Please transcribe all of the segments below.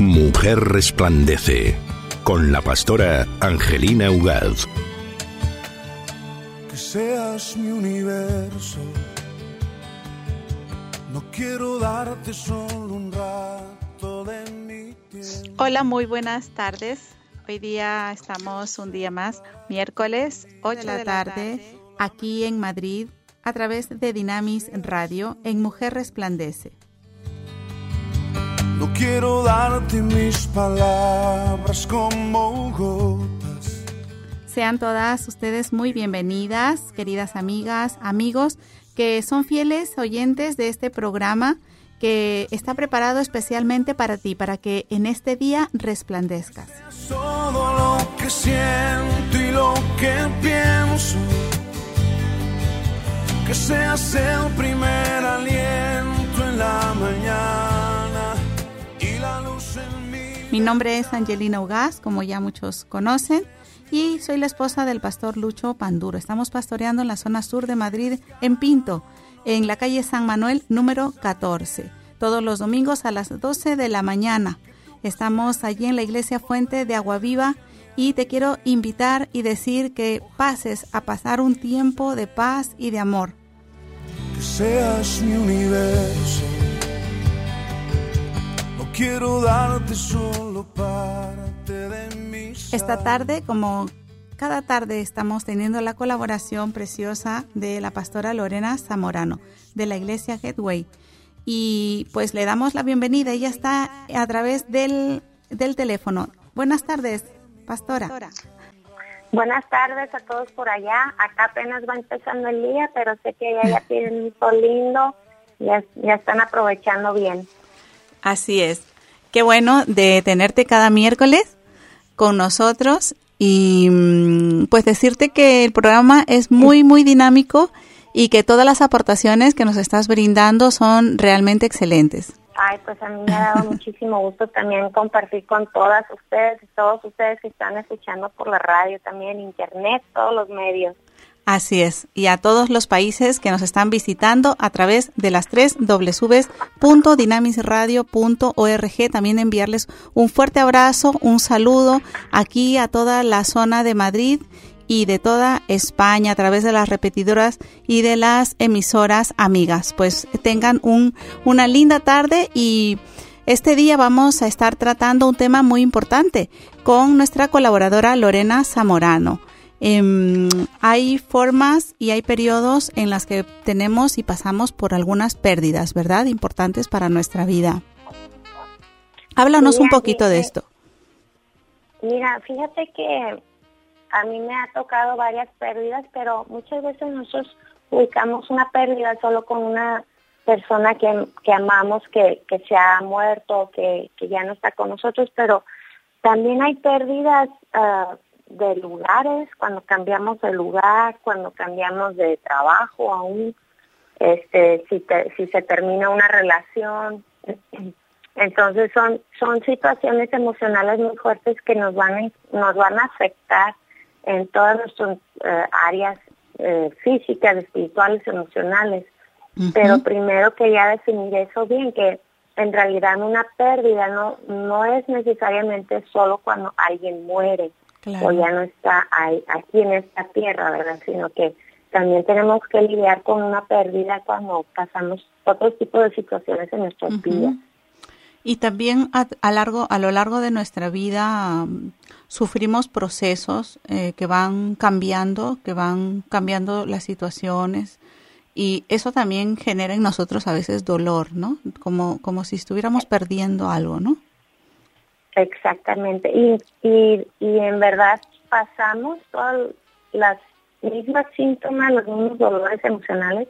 Mujer resplandece con la pastora Angelina Ugaz. Que seas mi universo. No quiero darte solo un rato de mi tiempo. Hola, muy buenas tardes. Hoy día estamos un día más, miércoles 8 de la, tarde, aquí en Madrid, a través de Dinamis Radio en Mujer Resplandece. Quiero darte mis palabras como gotas. Sean todas ustedes muy bienvenidas, queridas amigas, amigos, que son fieles oyentes de este programa que está preparado especialmente para ti, para que en este día resplandezcas. Todo lo que siento y lo que pienso, que seas el primer aliento en la mañana Mi nombre es Angelina Ugaz, como ya muchos conocen, y soy la esposa del pastor Lucho Panduro. Estamos pastoreando en la zona sur de Madrid, en Pinto en la calle San Manuel número 14, todos los domingos a las 12 de la mañana. Estamos allí en la iglesia Fuente de Agua Viva y te quiero invitar y decir que pases a pasar un tiempo de paz y de amor. Que seas mi universo. Quiero darte solo parte de mi Esta tarde, como cada tarde estamos teniendo la colaboración preciosa de la pastora Lorena Zamorano de la iglesia Gateway. Y pues le damos la bienvenida. Ella está a través del, del teléfono. Buenas tardes, pastora. Buenas tardes a todos por allá. Acá apenas va empezando el día, pero sé que ya, ya tienen un sol lindo. Ya, ya están aprovechando bien. Así es. Qué bueno de tenerte cada miércoles con nosotros y mm, pues decirte que el programa es muy, muy dinámico y que todas las aportaciones que nos estás brindando son realmente excelentes. Ay, pues a mí me ha dado muchísimo gusto también compartir con todas ustedes y todos ustedes que están escuchando por la radio, también internet, todos los medios. Así es, y a todos los países que nos están visitando a través de las tres www.dinamisradio.org, también enviarles un fuerte abrazo, un saludo aquí a toda la zona de Madrid y de toda España a través de las repetidoras y de las emisoras amigas. Pues tengan un, una linda tarde y este día vamos a estar tratando un tema muy importante con nuestra colaboradora Lorena Zamorano. Em, hay formas y hay periodos en las que tenemos y pasamos por algunas pérdidas, ¿verdad? Importantes para nuestra vida. Háblanos un poquito de esto. Mira, fíjate que a mí me ha tocado varias pérdidas, pero muchas veces nosotros ubicamos una pérdida solo con una persona que, que amamos, que, que se ha muerto, que, que ya no está con nosotros, pero también hay pérdidas uh, de lugares, cuando cambiamos de lugar, cuando cambiamos de trabajo aún, este, si, te, si se termina una relación. Entonces son, son situaciones emocionales muy fuertes que nos van a, nos van a afectar en todas nuestras eh, áreas eh, físicas, espirituales, emocionales. Pero primero quería definir eso bien, que en realidad una pérdida no, no es necesariamente solo cuando alguien muere o ya no está ahí, aquí en esta tierra, ¿verdad? Sino que también tenemos que lidiar con una pérdida cuando pasamos otro tipo de situaciones en nuestra vida. Y también a, largo, a lo largo de nuestra vida um, sufrimos procesos eh, que van cambiando, que van cambiando las situaciones y eso también genera en nosotros a veces dolor, ¿no? Como, como si estuviéramos perdiendo algo, ¿no? Exactamente. Y, y, y en verdad pasamos todas las mismas síntomas, los mismos dolores emocionales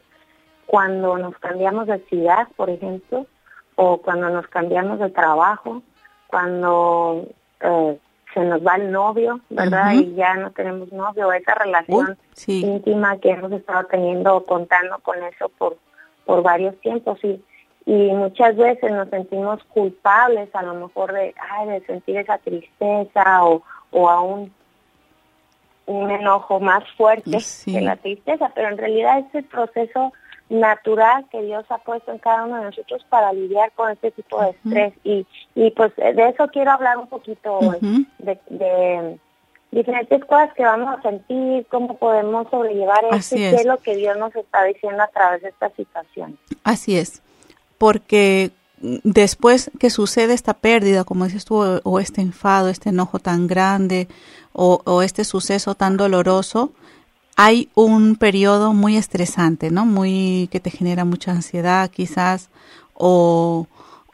cuando nos cambiamos de ciudad, por ejemplo, o cuando nos cambiamos de trabajo, cuando eh, se nos va el novio, ¿verdad? Y ya no tenemos novio, esa relación íntima que hemos estado teniendo, contando con eso por, por varios tiempos. Y y muchas veces nos sentimos culpables a lo mejor de, ay, de sentir esa tristeza o, o aún un enojo más fuerte que la tristeza, pero en realidad es el proceso natural que Dios ha puesto en cada uno de nosotros para lidiar con este tipo de estrés. y, y pues de eso quiero hablar un poquito hoy, de, diferentes cosas que vamos a sentir, cómo podemos sobrellevar esto y qué es lo que Dios nos está diciendo a través de esta situación. Así es, porque después que sucede esta pérdida, como dices tú, o este enfado, este enojo tan grande, o, o este suceso tan doloroso, hay un periodo muy estresante, ¿no? Muy que te genera mucha ansiedad quizás o,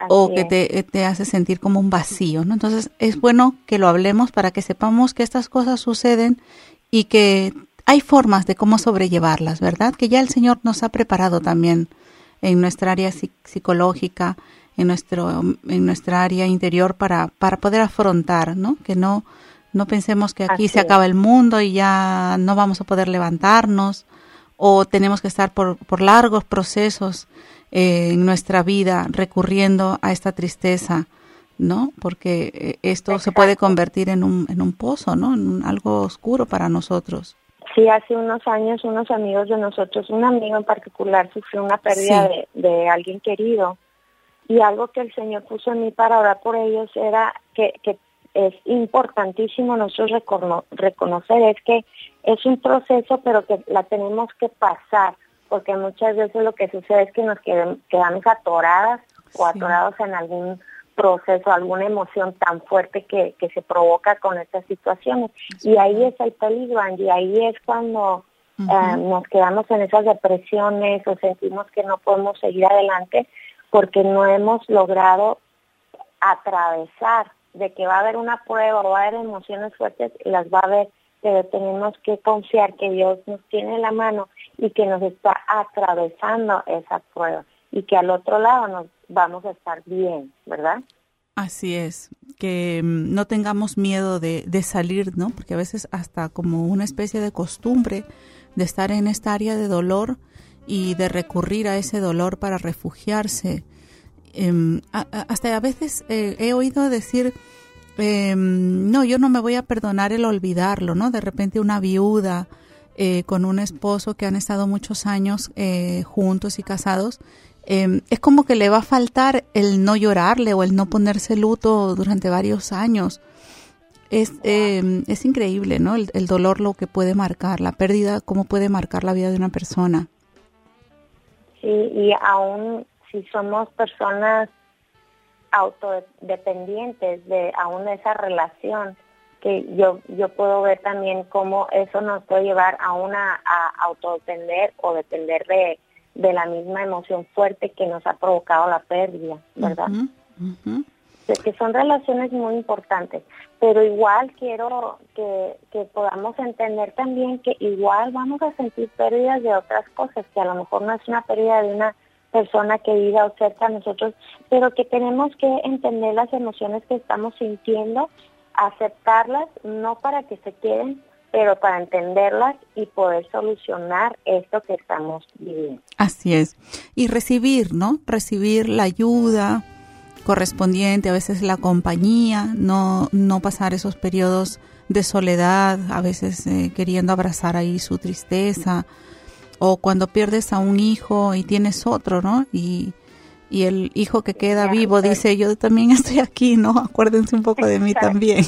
o que te, te, hace sentir como un vacío, ¿no? Entonces es bueno que lo hablemos para que sepamos que estas cosas suceden y que hay formas de cómo sobrellevarlas, ¿verdad? Que ya el Señor nos ha preparado también en nuestra área psicológica, en nuestro en nuestra área interior para para poder afrontar, ¿no? Que no no pensemos que aquí se acaba el mundo y ya no vamos a poder levantarnos o tenemos que estar por, por largos procesos eh, en nuestra vida recurriendo a esta tristeza, ¿no? Porque eh, esto se puede convertir en un, en un pozo, ¿no? En algo oscuro para nosotros. Sí, hace unos años unos amigos de nosotros, un amigo en particular sufrió una pérdida de, de alguien querido. Y algo que el Señor puso en mí para orar por ellos era que, que es importantísimo nosotros reconocer es que es un proceso, pero que la tenemos que pasar, porque muchas veces lo que sucede es que nos quedamos atoradas o atorados en algún proceso, alguna emoción tan fuerte que, que se provoca con estas situaciones. Y ahí es el peligro, y ahí es cuando eh, nos quedamos en esas depresiones o sentimos que no podemos seguir adelante porque no hemos logrado atravesar de que va a haber una prueba o va a haber emociones fuertes, las va a haber, pero tenemos que confiar que Dios nos tiene la mano y que nos está atravesando esa prueba y que al otro lado nos vamos a estar bien, ¿verdad? Así es, que mm, no tengamos miedo de, de salir, ¿no? Porque a veces hasta como una especie de costumbre de estar en esta área de dolor y de recurrir a ese dolor para refugiarse Em, hasta a veces eh, he oído decir, em, no, yo no me voy a perdonar el olvidarlo, ¿no? De repente una viuda eh, con un esposo que han estado muchos años eh, juntos y casados, em, es como que le va a faltar el no llorarle o el no ponerse luto durante varios años. Es, es increíble, ¿no? El, el dolor lo que puede marcar, la pérdida, cómo puede marcar la vida de una persona. Sí, y aún si somos personas autodependientes de aún esa relación, que yo yo puedo ver también cómo eso nos puede llevar a una a autodepender o depender de, de la misma emoción fuerte que nos ha provocado la pérdida, ¿verdad? que son relaciones muy importantes, pero igual quiero que, que podamos entender también que igual vamos a sentir pérdidas de otras cosas, que a lo mejor no es una pérdida de una persona querida o cerca a nosotros, pero que tenemos que entender las emociones que estamos sintiendo, aceptarlas, no para que se queden, pero para entenderlas y poder solucionar esto que estamos viviendo. Así es. Y recibir, ¿no? Recibir la ayuda correspondiente, a veces la compañía, no, no pasar esos periodos de soledad, a veces eh, queriendo abrazar ahí su tristeza, o cuando pierdes a un hijo y tienes otro, ¿no? Y, y el hijo que queda vivo dice, yo también estoy aquí, ¿no? Acuérdense un poco de mí también.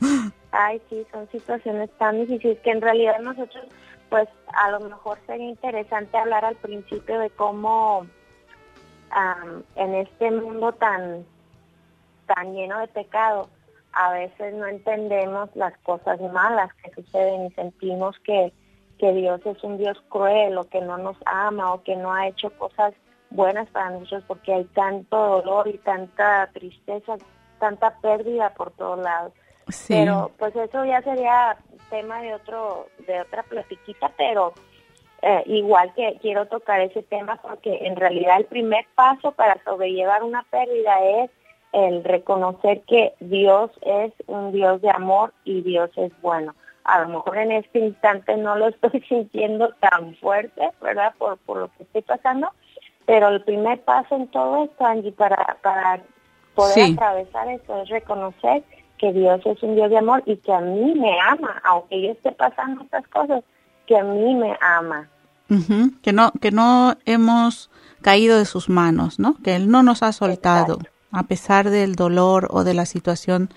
Ay, sí, son situaciones tan difíciles que en realidad nosotros, pues a lo mejor sería interesante hablar al principio de cómo en este mundo tan, tan lleno de pecado, a veces no entendemos las cosas malas que suceden y sentimos que que Dios es un Dios cruel o que no nos ama o que no ha hecho cosas buenas para nosotros porque hay tanto dolor y tanta tristeza, tanta pérdida por todos lados. Pero pues eso ya sería tema de otro de otra platiquita, pero eh, igual que quiero tocar ese tema porque en realidad el primer paso para sobrellevar una pérdida es el reconocer que Dios es un Dios de amor y Dios es bueno. A lo mejor en este instante no lo estoy sintiendo tan fuerte, ¿verdad? Por, por lo que estoy pasando, pero el primer paso en todo esto, Angie, para, para poder atravesar eso es reconocer que Dios es un Dios de amor y que a mí me ama, aunque yo esté pasando estas cosas, que a mí me ama. que no que no hemos caído de sus manos, ¿no? Que él no nos ha soltado a pesar del dolor o de la situación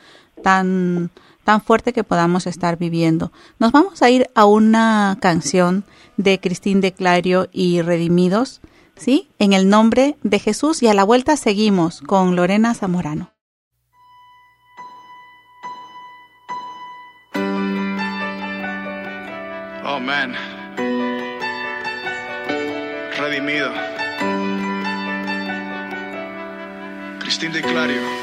tan tan fuerte que podamos estar viviendo. Nos vamos a ir a una canción de Cristín de Clario y Redimidos, ¿sí? En el nombre de Jesús y a la vuelta seguimos con Lorena Zamorano. Man. Redimido. Cristín de Clario.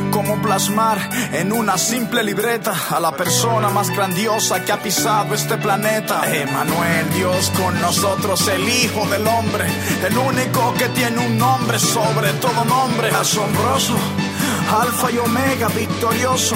¿Cómo plasmar en una simple libreta a la persona más grandiosa que ha pisado este planeta? Emanuel, Dios con nosotros, el Hijo del Hombre, el único que tiene un nombre sobre todo nombre, asombroso, alfa y omega, victorioso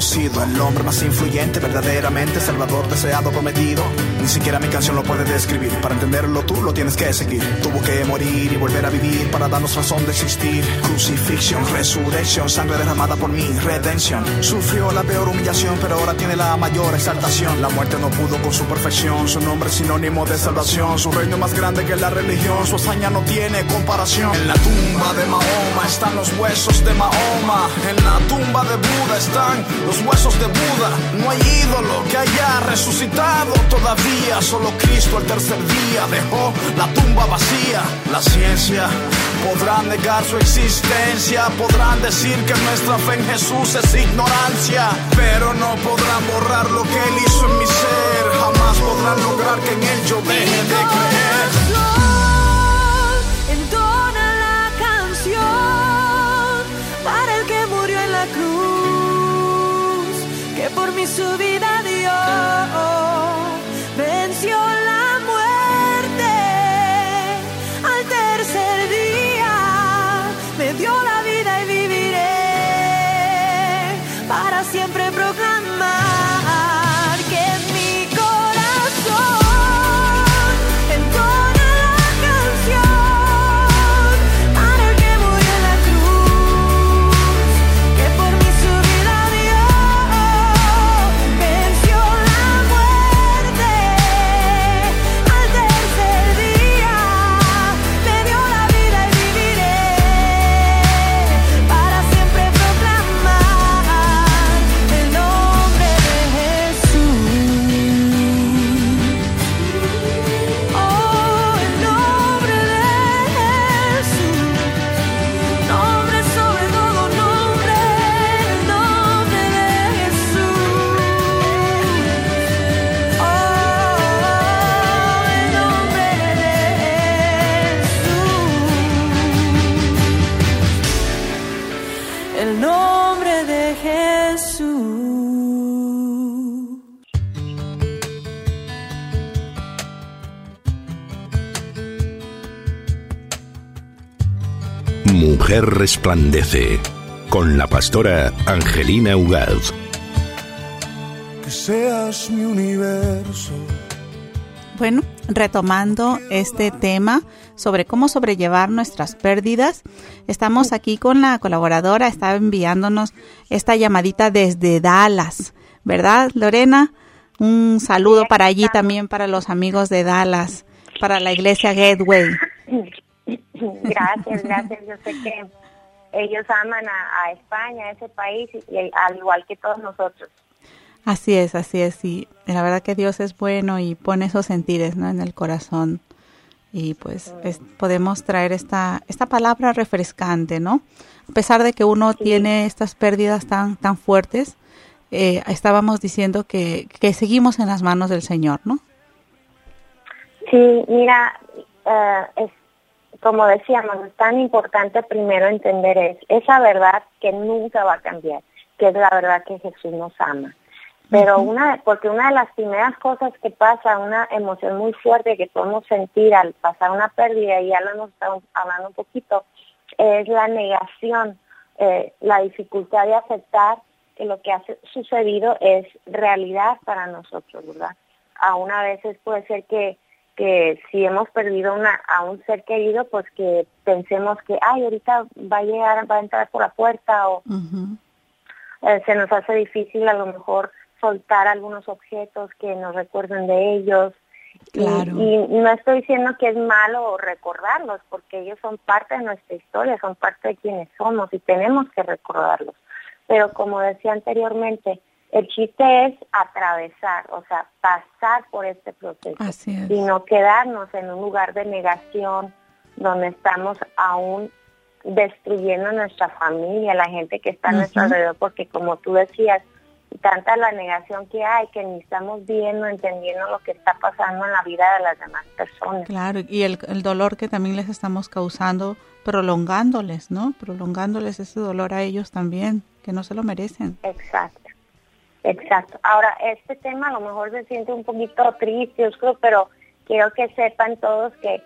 El hombre más influyente, verdaderamente salvador, deseado, prometido. Ni siquiera mi canción lo puede describir, para entenderlo tú lo tienes que seguir. Tuvo que morir y volver a vivir para darnos razón de existir. Crucifixión, resurrección, sangre derramada por mí, redención. Sufrió la peor humillación, pero ahora tiene la mayor exaltación. La muerte no pudo con su perfección, su nombre es sinónimo de salvación, su reino más grande que la religión, su hazaña no tiene comparación. En la tumba de Mahoma están los huesos de Mahoma. En la tumba de Buda están los huesos de Buda. No hay ídolo que haya resucitado todavía. Solo Cristo el tercer día dejó la tumba vacía. La ciencia podrá negar su existencia. Podrán decir que nuestra fe en Jesús es ignorancia. Pero no podrán borrar lo que Él hizo en mi ser. Jamás podrán lograr que en Él yo deje de creer. su vida dio, resplandece, con la pastora Angelina Ugaz. Que seas mi universo. Bueno, retomando este tema sobre cómo sobrellevar nuestras pérdidas, estamos aquí con la colaboradora, está enviándonos esta llamadita desde Dallas, ¿verdad, Lorena? Un saludo para allí también para los amigos de Dallas, para la iglesia Gateway. Gracias, gracias. Yo sé que ellos aman a, a España, a ese país, y, y al igual que todos nosotros. Así es, así es. Y la verdad que Dios es bueno y pone esos sentires ¿no? en el corazón. Y pues es- podemos traer esta, esta palabra refrescante, ¿no? A pesar de que uno tiene estas pérdidas tan, tan fuertes, eh, estábamos diciendo que, que seguimos en las manos del Señor, ¿no? Sí, mira, eh, es como decíamos, es tan importante primero entender es, esa verdad que nunca va a cambiar, que es la verdad que Jesús nos ama. Pero una, porque una de las primeras cosas que pasa, una emoción muy fuerte que podemos sentir al pasar una pérdida, y ya lo hemos estado hablando un poquito, es la negación, eh, la dificultad de aceptar que lo que ha su- sucedido es realidad para nosotros, ¿verdad? Aún a veces puede ser que, que si hemos perdido una, a un ser querido, pues que pensemos que, ay, ahorita va a llegar, va a entrar por la puerta o eh, se nos hace difícil a lo mejor soltar algunos objetos que nos recuerden de ellos. Y, no estoy diciendo que es malo recordarlos, porque ellos son parte de nuestra historia, son parte de quienes somos y tenemos que recordarlos. Pero como decía anteriormente, el chiste es atravesar, o sea, pasar por este proceso Así es. y no quedarnos en un lugar de negación donde estamos aún destruyendo nuestra familia, la gente que está a nuestro alrededor, porque como tú decías, tanta la negación que hay que ni estamos viendo, entendiendo lo que está pasando en la vida de las demás personas. Claro, y el, el dolor que también les estamos causando, prolongándoles, ¿no? Prolongándoles ese dolor a ellos también, que no se lo merecen. Exacto, exacto. Ahora, este tema a lo mejor se siente un poquito triste, oscuro, pero quiero que sepan todos que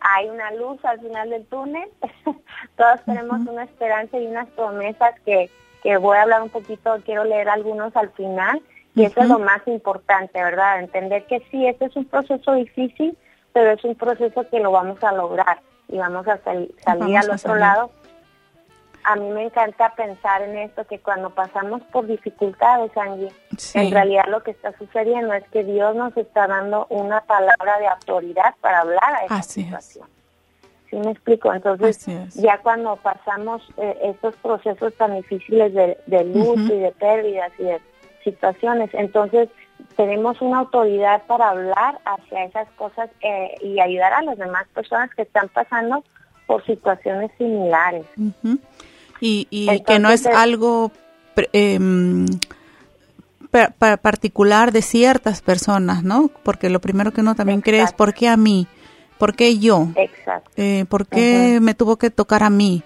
hay una luz al final del túnel. todos tenemos una esperanza y unas promesas que, que voy a hablar un poquito, quiero leer algunos al final. Y eso es lo más importante, ¿verdad? Entender que sí, este es un proceso difícil, pero es un proceso que lo vamos a lograr y vamos a sal- salir Vamos al a otro salir. lado a mí me encanta pensar en esto, que cuando pasamos por dificultades, Angie, Sí. en realidad lo que está sucediendo es que Dios nos está dando una palabra de autoridad para hablar a esa Así es. situación. ¿Sí me explico? Entonces, es. ya cuando pasamos eh, estos procesos tan difíciles de, de luto y de pérdidas y de situaciones, entonces tenemos una autoridad para hablar hacia esas cosas eh, y ayudar a las demás personas que están pasando por situaciones similares. Ujú. Y, y que no es eh, algo pa- particular de ciertas personas, ¿no? Porque lo primero que uno también cree es, Exacto. ¿por qué a mí? ¿Por qué yo? Exacto. Eh, ¿Por qué me tuvo que tocar a mí?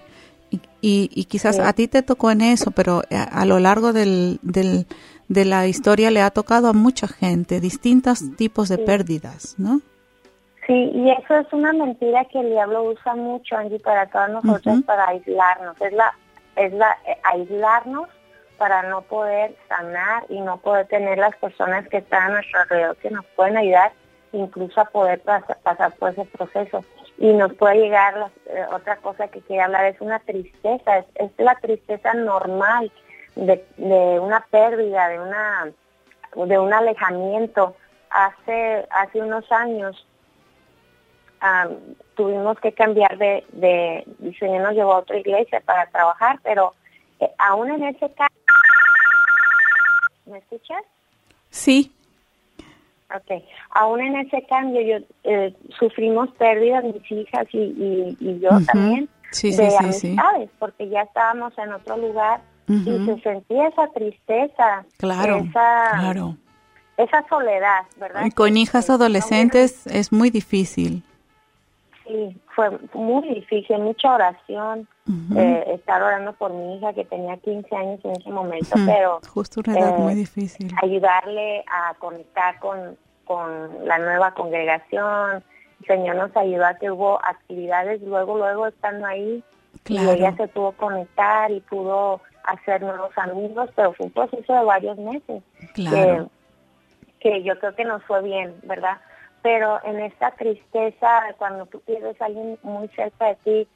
Y, y, y quizás Sí. a ti te tocó en eso, pero a, a lo largo del, del, de la historia le ha tocado a mucha gente, distintos tipos de Sí. pérdidas, ¿no? Sí, y eso es una mentira que el diablo usa mucho, Angie, para todos nosotros, para aislarnos. Es la, es la eh, aislarnos para no poder sanar y no poder tener las personas que están a nuestro alrededor que nos pueden ayudar, incluso a poder pas- pasar por ese proceso. Y nos puede llegar eh, otra cosa que quería hablar es una tristeza, es, es la tristeza normal de, de una pérdida, de una de un alejamiento. Hace hace unos años am, tuvimos que cambiar de, de el Señor nos llevó a otra iglesia para trabajar, pero eh, aún en ese caso, ¿me escuchas? Sí, Ok, aún en ese cambio yo eh, sufrimos pérdidas mis hijas y, y, y yo también Sí, de sí, sí, sí. amistades, porque ya estábamos en otro lugar y se sentía esa tristeza, claro, esa, claro. esa soledad, ¿verdad? Y con hijas no adolescentes es muy difícil. Sí, fue muy difícil, mucha oración, eh, estar orando por mi hija que tenía 15 años en ese momento, pero Justo una edad eh, muy difícil. ayudarle a conectar con, con la nueva congregación. El Señor nos ayudó a que hubo actividades luego, luego estando ahí, Claro. Y ella se pudo conectar y pudo hacer nuevos amigos, pero fue un proceso de varios meses. Claro. Que, que yo creo que nos fue bien, ¿verdad? Pero en esta tristeza, cuando tú pierdes a alguien muy cerca de ti,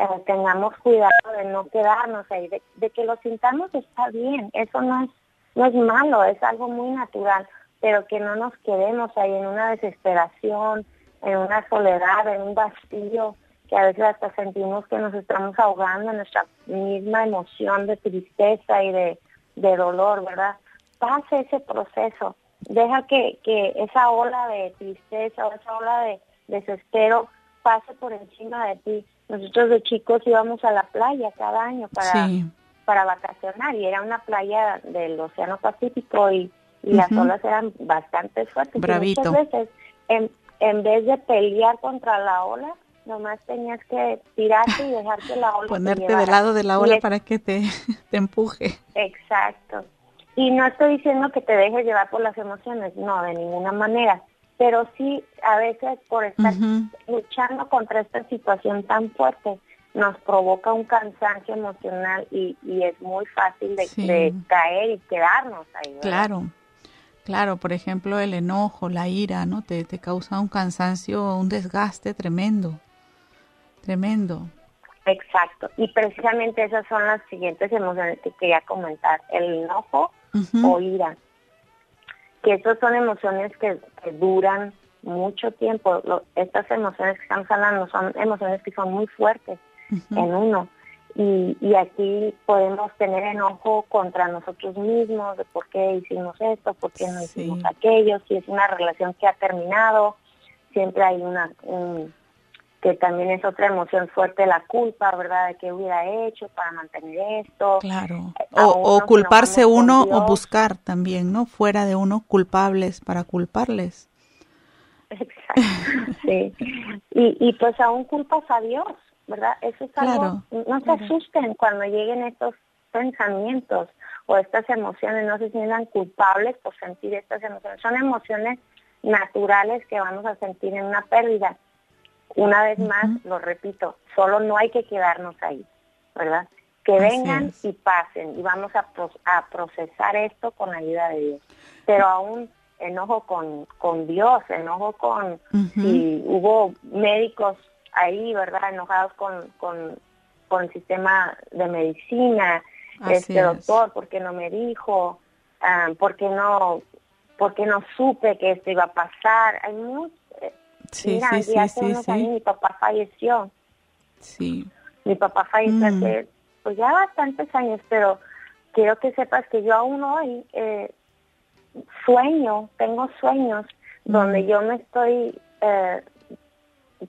eh, tengamos cuidado de no quedarnos ahí, de, que lo sintamos está bien, eso no es, no es malo, es algo muy natural, pero que no nos quedemos ahí en una desesperación, en una soledad, en un vacío, que a veces hasta sentimos que nos estamos ahogando en nuestra misma emoción de tristeza y de, de dolor, ¿verdad? Pase ese proceso, deja que, que esa ola de tristeza o esa ola de desespero pase por encima de ti. Nosotros de chicos íbamos a la playa cada año para, Sí. para vacacionar y era una playa del Océano Pacífico y, y las olas eran bastante fuertes. Y muchas veces, en, en vez de pelear contra la ola, nomás tenías que tirarte y dejar que la ola te Ponerte del lado de la ola es- para que te, te empuje. Exacto. Y no estoy diciendo que te dejes llevar por las emociones, no, de ninguna manera. Pero sí, a veces por estar luchando contra esta situación tan fuerte, nos provoca un cansancio emocional y, y es muy fácil de, Sí. de caer y quedarnos ahí. ¿verdad? Claro, claro, por ejemplo, el enojo, la ira, ¿no? Te, te causa un cansancio, un desgaste tremendo, tremendo. Exacto. Y precisamente esas son las siguientes emociones que quería comentar. El enojo Ujú. o ira. Que esas son emociones que, que duran mucho tiempo. Lo- estas emociones que estamos hablando son emociones que son muy fuertes en uno. Y, y aquí podemos tener enojo contra nosotros mismos de por qué hicimos esto, por qué no Sí. hicimos aquello, si es una relación que ha terminado, siempre hay una, un- que también es otra emoción fuerte, la culpa, ¿verdad? De qué hubiera hecho para mantener esto. Claro. O, o culparse uno o buscar también, ¿no? Fuera de uno culpables para culparles. Exacto, sí. Y, y pues aún culpas a Dios, ¿verdad? Eso es algo, Claro, no se claro. asusten cuando lleguen estos pensamientos o estas emociones, no se sientan culpables por sentir estas emociones. Son emociones naturales que vamos a sentir en una pérdida. Una vez más, lo repito, solo no hay que quedarnos ahí, ¿verdad? Que Así vengan es. y pasen y vamos a, a procesar esto con la ayuda de Dios. Pero aún enojo con, con Dios, enojo con si hubo médicos ahí, ¿verdad? Enojados con, con, con el sistema de medicina, Así este es. doctor, porque no me dijo, ah, porque no porque no supe que esto iba a pasar. Hay mucho, Sí, mira, sí, sí, hace sí, unos sí. años mi papá falleció. Sí. Mi papá falleció Mm. hace pues ya bastantes años, pero quiero que sepas que yo aún hoy eh, sueño, tengo sueños donde Mm. yo me estoy eh,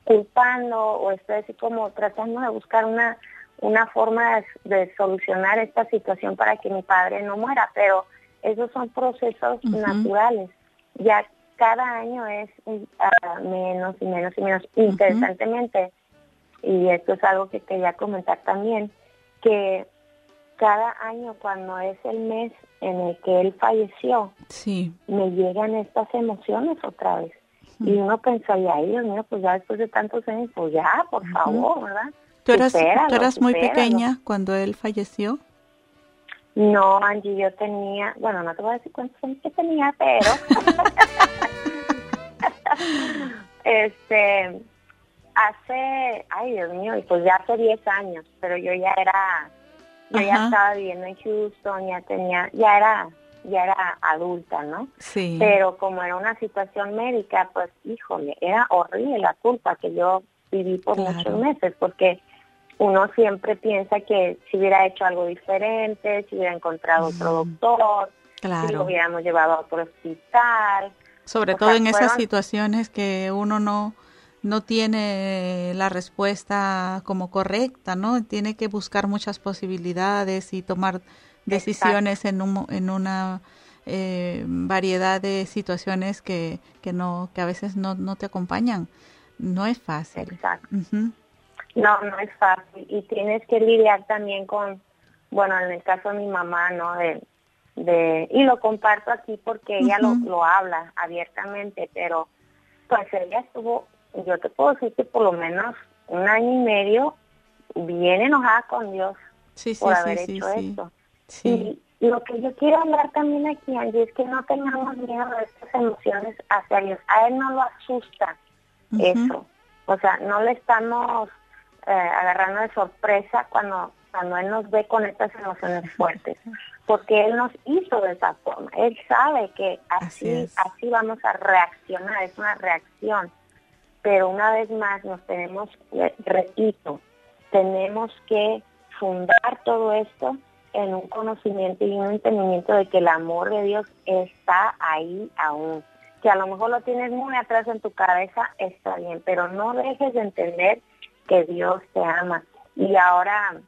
culpando o estoy así como tratando de buscar una una forma de, de solucionar esta situación para que mi padre no muera, pero esos son procesos naturales. Ya cada año es ah, menos y menos y menos. Interesantemente, y esto es algo que quería comentar también, que cada año cuando es el mes en el que él falleció, Sí. me llegan estas emociones otra vez. Y uno pensaría, ay Dios mío, pues ya después de tantos años, pues ya, por favor, ¿verdad? ¿Tú eras, Supéralo, tú eras muy supéralo. pequeña cuando él falleció? No, Angie, yo tenía, bueno, no te voy a decir cuántos años que tenía, pero este, hace, ay Dios mío, y pues ya hace 10 años, pero yo ya era, yo ya estaba viviendo en Houston, ya tenía, ya era, ya era adulta, ¿no? Sí. Pero como era una situación médica, pues híjole, era horrible la culpa que yo viví por Claro. muchos meses, porque uno siempre piensa que si hubiera hecho algo diferente, si hubiera encontrado otro doctor, si lo hubiéramos llevado a otro hospital. Sobre o todo sea, en esas situaciones que uno no no tiene la respuesta como correcta, ¿no? Tiene que buscar muchas posibilidades y tomar decisiones en un, en una eh, variedad de situaciones que, que no que a veces no, no te acompañan. No es fácil. Exacto. No, no es fácil. Y tienes que lidiar también con, bueno, en el caso de mi mamá, ¿no? De, de, y lo comparto aquí porque ella lo, lo habla abiertamente, pero pues ella estuvo, yo te puedo decir que por lo menos un año y medio bien enojada con Dios Sí, sí, por haber sí, hecho sí. esto. Y lo que yo quiero hablar también aquí, Angie, es que no tengamos miedo de estas emociones hacia Dios. A Él no lo asusta eso. O sea, no le estamos eh, agarrando de sorpresa cuando, cuando Él nos ve con estas emociones fuertes. Porque Él nos hizo de esa forma. Él sabe que Así así, así vamos a reaccionar. Es una reacción. Pero una vez más nos tenemos, repito, tenemos que fundar todo esto en un conocimiento y un entendimiento de que el amor de Dios está ahí aún. Que a lo mejor lo tienes muy atrás en tu cabeza, está bien, pero no dejes de entender que Dios te ama. Y ahora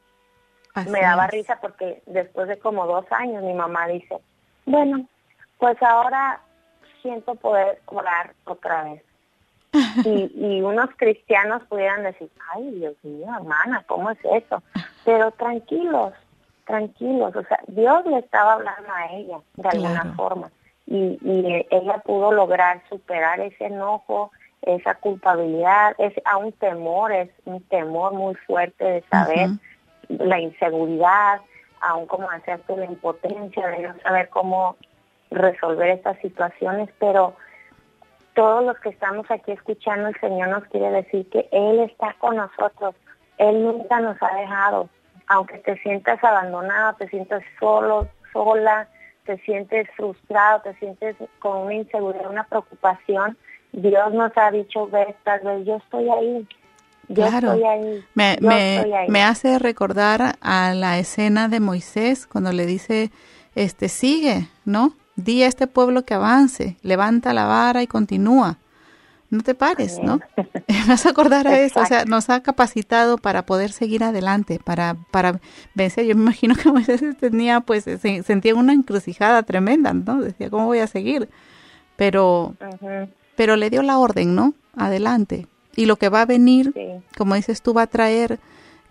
Así me daba es. risa porque después de como dos años mi mamá dice, bueno, pues ahora siento poder orar otra vez. y, y unos cristianos pudieran decir, ay Dios mío, hermana, ¿cómo es eso? Pero tranquilos, tranquilos, o sea, Dios le estaba hablando a ella de alguna Claro. forma y, y ella pudo lograr superar ese enojo, esa culpabilidad, es a un temor, es un temor muy fuerte de saber la inseguridad, aún como tú, la impotencia de no saber cómo resolver estas situaciones, pero todos los que estamos aquí escuchando, el Señor nos quiere decir que Él está con nosotros, Él nunca nos ha dejado, aunque te sientas abandonado, te sientas solo, sola, te sientes frustrado, te sientes con una inseguridad, una preocupación, Dios nos ha dicho vez tras vez, yo estoy ahí, yo Claro. estoy ahí, Me, yo me, estoy ahí. me hace recordar a la escena de Moisés cuando le dice, este, sigue, ¿no? Di a este pueblo que avance, levanta la vara y continúa. No te pares, ¿no? Me vas a acordar a eso, o sea, nos ha capacitado para poder seguir adelante, para, para vencer. Yo me imagino que Moisés tenía, pues, se, sentía una encrucijada tremenda, ¿no? Decía, ¿cómo voy a seguir? Pero, pero le dio la orden, ¿no? Adelante. Y lo que va a venir sí. como dices tú, va a traer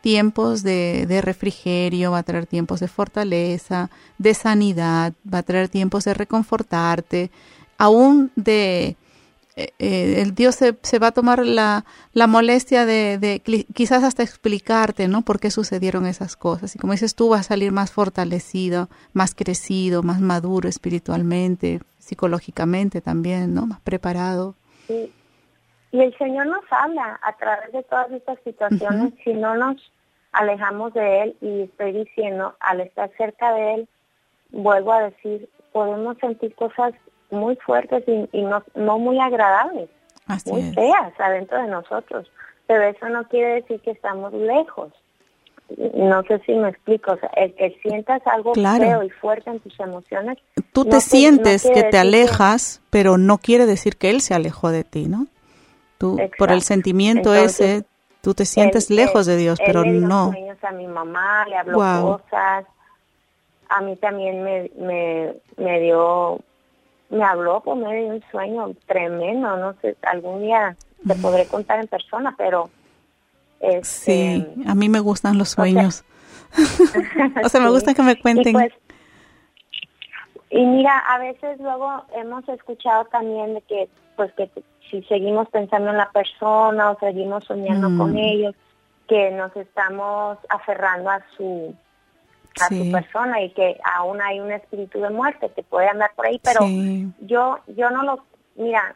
tiempos de, de refrigerio, va a traer tiempos de fortaleza, de sanidad, va a traer tiempos de reconfortarte, aún de... eh, eh, el Dios se, se va a tomar la, la molestia de, de quizás hasta explicarte, ¿no? Por qué sucedieron esas cosas. Y como dices tú, vas a salir más fortalecido, más crecido, más maduro espiritualmente, psicológicamente también, ¿no? Más preparado. Sí. Y el Señor nos habla a través de todas estas situaciones si no nos alejamos de Él y estoy diciendo, al estar cerca de Él, vuelvo a decir, podemos sentir cosas muy fuertes y, y no, no muy agradables, Así muy es. feas adentro de nosotros, pero eso no quiere decir que estamos lejos. No sé si me explico, o sea, el que sientas algo Claro. feo y fuerte en tus emociones, Tú no te que- sientes no que te que- alejas, pero no quiere decir que él se alejó de ti, ¿no? Tú, por el sentimiento Entonces, ese, tú te sientes Él- lejos él- de Dios, él pero le dio no. sueños a mi mamá, le habló Guau. cosas. A mí también me, me, me dio, me habló por medio de un sueño tremendo. No sé, algún día te podré contar en persona, pero. Este, Sí, a mí me gustan los sueños. o sea, me gusta que me cuenten. Y, pues, y mira, a veces luego hemos escuchado también de que, pues que si seguimos pensando en la persona o seguimos soñando Mm. con ellos, que nos estamos aferrando a su a Sí. su persona y que aún hay un espíritu de muerte que puede andar por ahí, pero Sí. yo yo no lo mira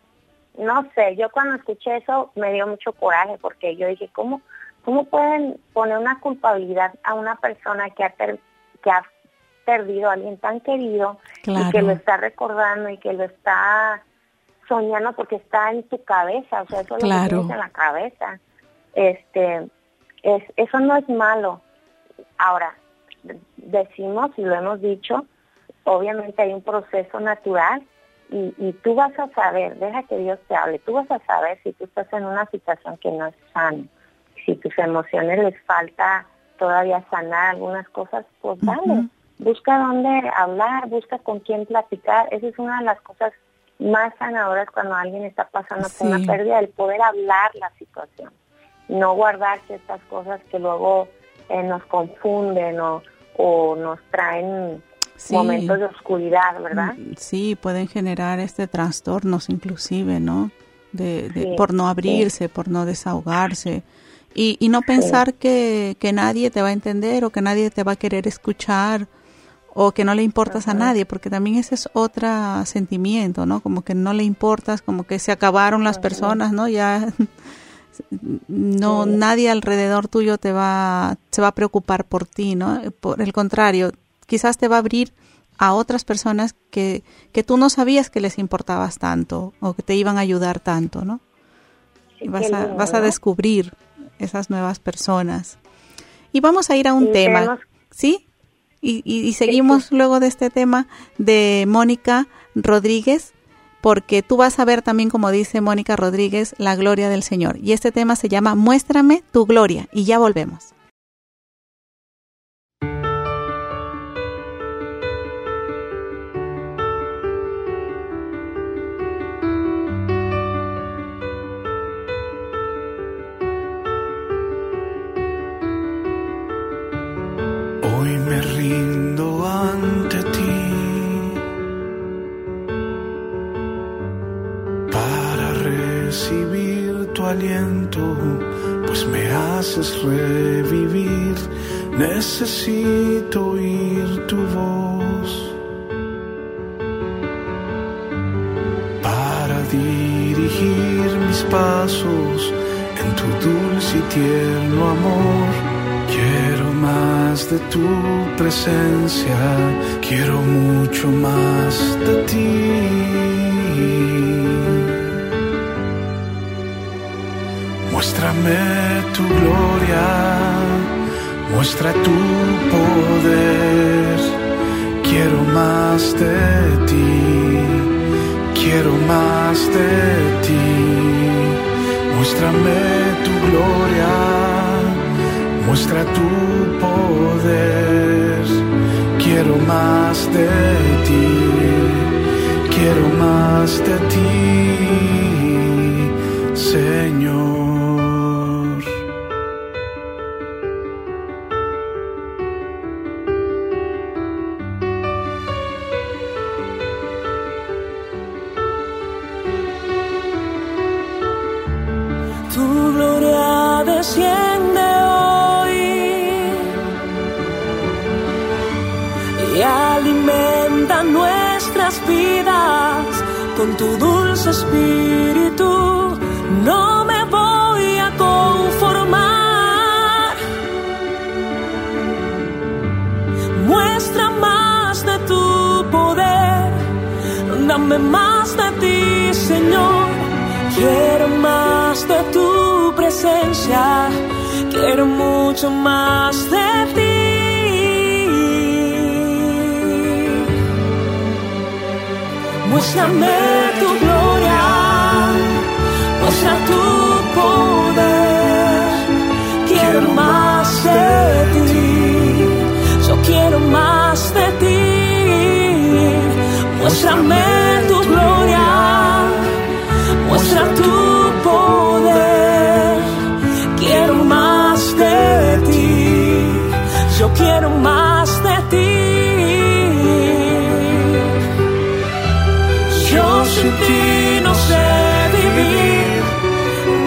no sé yo cuando escuché eso me dio mucho coraje porque yo dije cómo cómo pueden poner una culpabilidad a una persona que ha per- que ha perdido a alguien tan querido y que lo está recordando y que lo está soñando porque está en tu cabeza o sea eso es lo Claro. que tienes en la cabeza. Este es eso no es malo. Ahora decimos y lo hemos dicho, obviamente hay un proceso natural y, y tú vas a saber, deja que Dios te hable, tú vas a saber si tú estás en una situación que no es sana, si tus emociones les falta todavía sanar algunas cosas, pues dale, busca dónde hablar, busca con quién platicar, esa es una de las cosas más sanadoras cuando alguien está pasando por una pérdida, el poder hablar la situación, no guardar ciertas cosas que luego eh, nos confunden o, o nos traen Sí. momentos de oscuridad, ¿verdad? Mm, Sí, pueden generar este trastornos inclusive, ¿no? De, de- Sí, por no abrirse, por no desahogarse. Y, y no pensar que, que nadie te va a entender o que nadie te va a querer escuchar o que no le importas a nadie, porque también ese es otro sentimiento, ¿no? Como que no le importas, como que se acabaron las personas, ¿no? Ya no nadie alrededor tuyo te va se va a preocupar por ti, ¿no? Por el contrario, quizás te va a abrir a otras personas que, que tú no sabías que les importabas tanto o que te iban a ayudar tanto, ¿no? Vas a, vas a descubrir esas nuevas personas. Y vamos a ir a un tema, ¿sí? Y, seguimos luego de este tema de Mónica Rodríguez, porque tú vas a ver también, como dice Mónica Rodríguez, la gloria del Señor. Y este tema se llama Muéstrame tu gloria. Y ya volvemos. Haces revivir. Necesito oír tu voz para dirigir mis pasos en tu dulce y tierno amor. Quiero más de tu presencia, quiero mucho más de ti. Muéstrame tu gloria, muestra tu poder. Quiero más de ti, quiero más de ti. Muéstrame tu gloria, muestra tu poder. Quiero más de ti, quiero más de ti, Señor. Con tu dulce espíritu no me voy a conformar. Muestra más de tu poder, dame más de ti, Señor. Quiero más de tu presencia, quiero mucho más de ti. Muéstrame tu gloria, muestra tu poder. Quiero más de ti, yo quiero más de ti. Muéstrame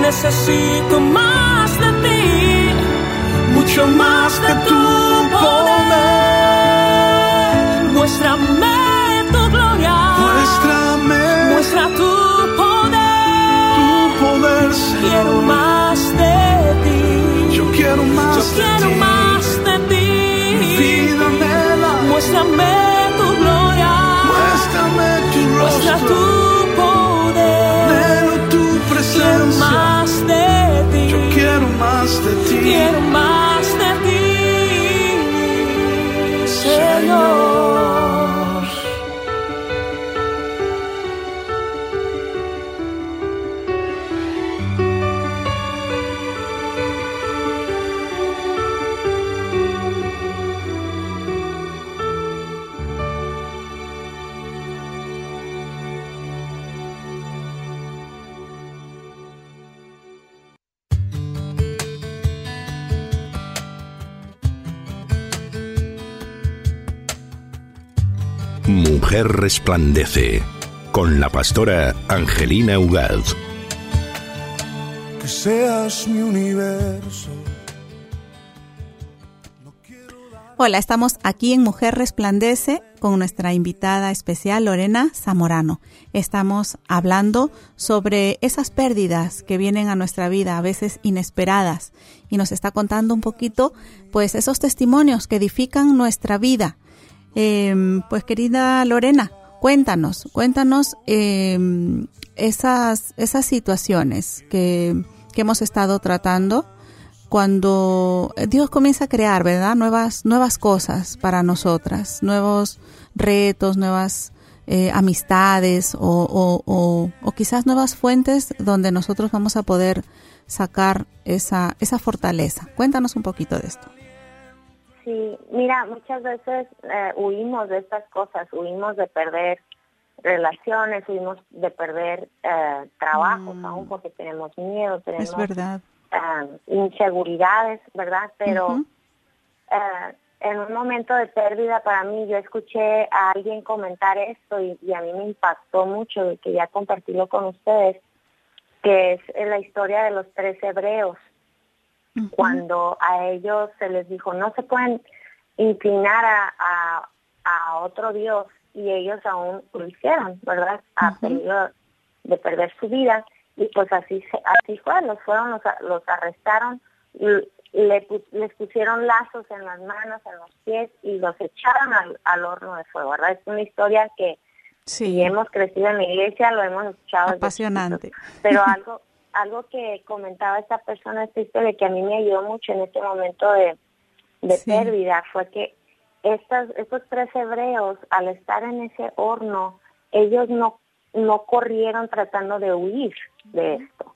Necesito más de ti, mucho más de tu poder. Muéstrame tu gloria. Muéstrame. Muestra tu poder. Tu poder, Señor. Quiero más de ti. Yo quiero más Yo de quiero ti. más de ti. Vida. Muéstrame tu gloria. Muéstrame tu Muestra rostro. tu Quiero Mujer resplandece con la pastora Angelina Ugaz. Que que seas mi universo. Hola, estamos aquí en Mujer Resplandece con nuestra invitada especial Lorena Zamorano. Estamos hablando sobre esas pérdidas que vienen a nuestra vida, a veces inesperadas, y nos está contando un poquito, pues, esos testimonios que edifican nuestra vida. Em, pues, querida Lorena, cuéntanos, cuéntanos em, esas, esas situaciones que, que hemos estado tratando cuando Dios comienza a crear, ¿verdad? Nuevas, nuevas cosas para nosotras, nuevos retos, nuevas eh, amistades o, o, o, quizás nuevas fuentes donde nosotros vamos a poder sacar esa, esa fortaleza. Cuéntanos un poquito de esto. Sí, mira, muchas veces eh, huimos de estas cosas, huimos de perder relaciones, huimos de perder eh, trabajos, mm. aún porque tenemos miedo, tenemos... Es verdad uh, inseguridades, ¿verdad? Pero uh -huh. uh, en un momento de pérdida para mí, yo escuché a alguien comentar esto y, y, a mí me impactó mucho y quería compartirlo con ustedes, que es la historia de los tres hebreos. Uh -huh. Cuando a ellos se les dijo, no se pueden inclinar a, a, a otro Dios y ellos aún lo hicieron, ¿verdad? A peligro de perder su vida y pues así así fue, los fueron, los, los arrestaron, le, les pusieron lazos en las manos, en los pies y los echaron al, al horno de fuego, ¿verdad? Es una historia que sí. hemos crecido en la iglesia, lo hemos escuchado. Apasionante. Pero algo algo que comentaba esta persona, esta historia que a mí me ayudó mucho en este momento de, de sí. pérdida, fue que estas, estos tres hebreos, al estar en ese horno, ellos no no corrieron tratando de huir de esto,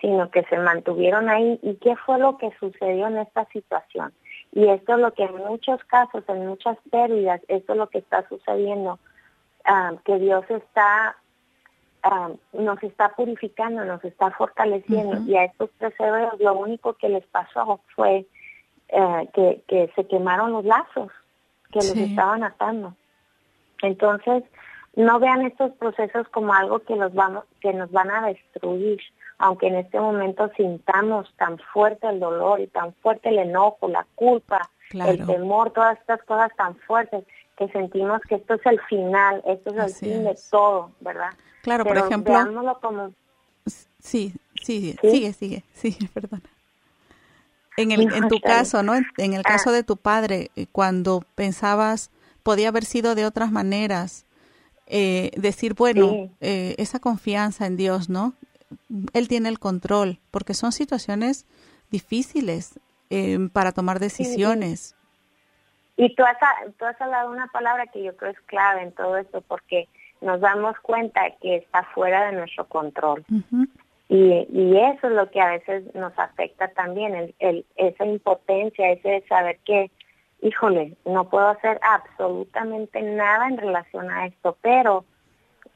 sino que se mantuvieron ahí. ¿Y qué fue lo que sucedió en esta situación? Y esto es lo que en muchos casos, en muchas pérdidas, esto es lo que está sucediendo, um, que Dios está, nos está purificando, nos está fortaleciendo. Uh -huh. Y a estos tres hebreos lo único que les pasó fue uh, que, que se quemaron los lazos que sí. los estaban atando. Entonces, no vean estos procesos como algo que los vamos que nos van a destruir aunque en este momento sintamos tan fuerte el dolor y tan fuerte el enojo la culpa claro. el temor todas estas cosas tan fuertes que sentimos que esto es el final esto es Así el fin es. de todo verdad claro Pero por ejemplo veámoslo como sí, sí, sí sigue sigue sigue perdona en el en tu caso no en, en el caso ah. de tu padre eh, cuando pensabas podía haber sido de otras maneras eh, decir, bueno, sí. eh, esa confianza en Dios, ¿no? Él tiene el control, porque son situaciones difíciles eh, para tomar decisiones. Sí. Y tú has, tú has hablado una palabra que yo creo es clave en todo esto, porque nos damos cuenta que está fuera de nuestro control. Uh -huh. y, y, eso es lo que a veces nos afecta también, el, el, esa impotencia, ese saber que híjole, no puedo hacer absolutamente nada en relación a esto, pero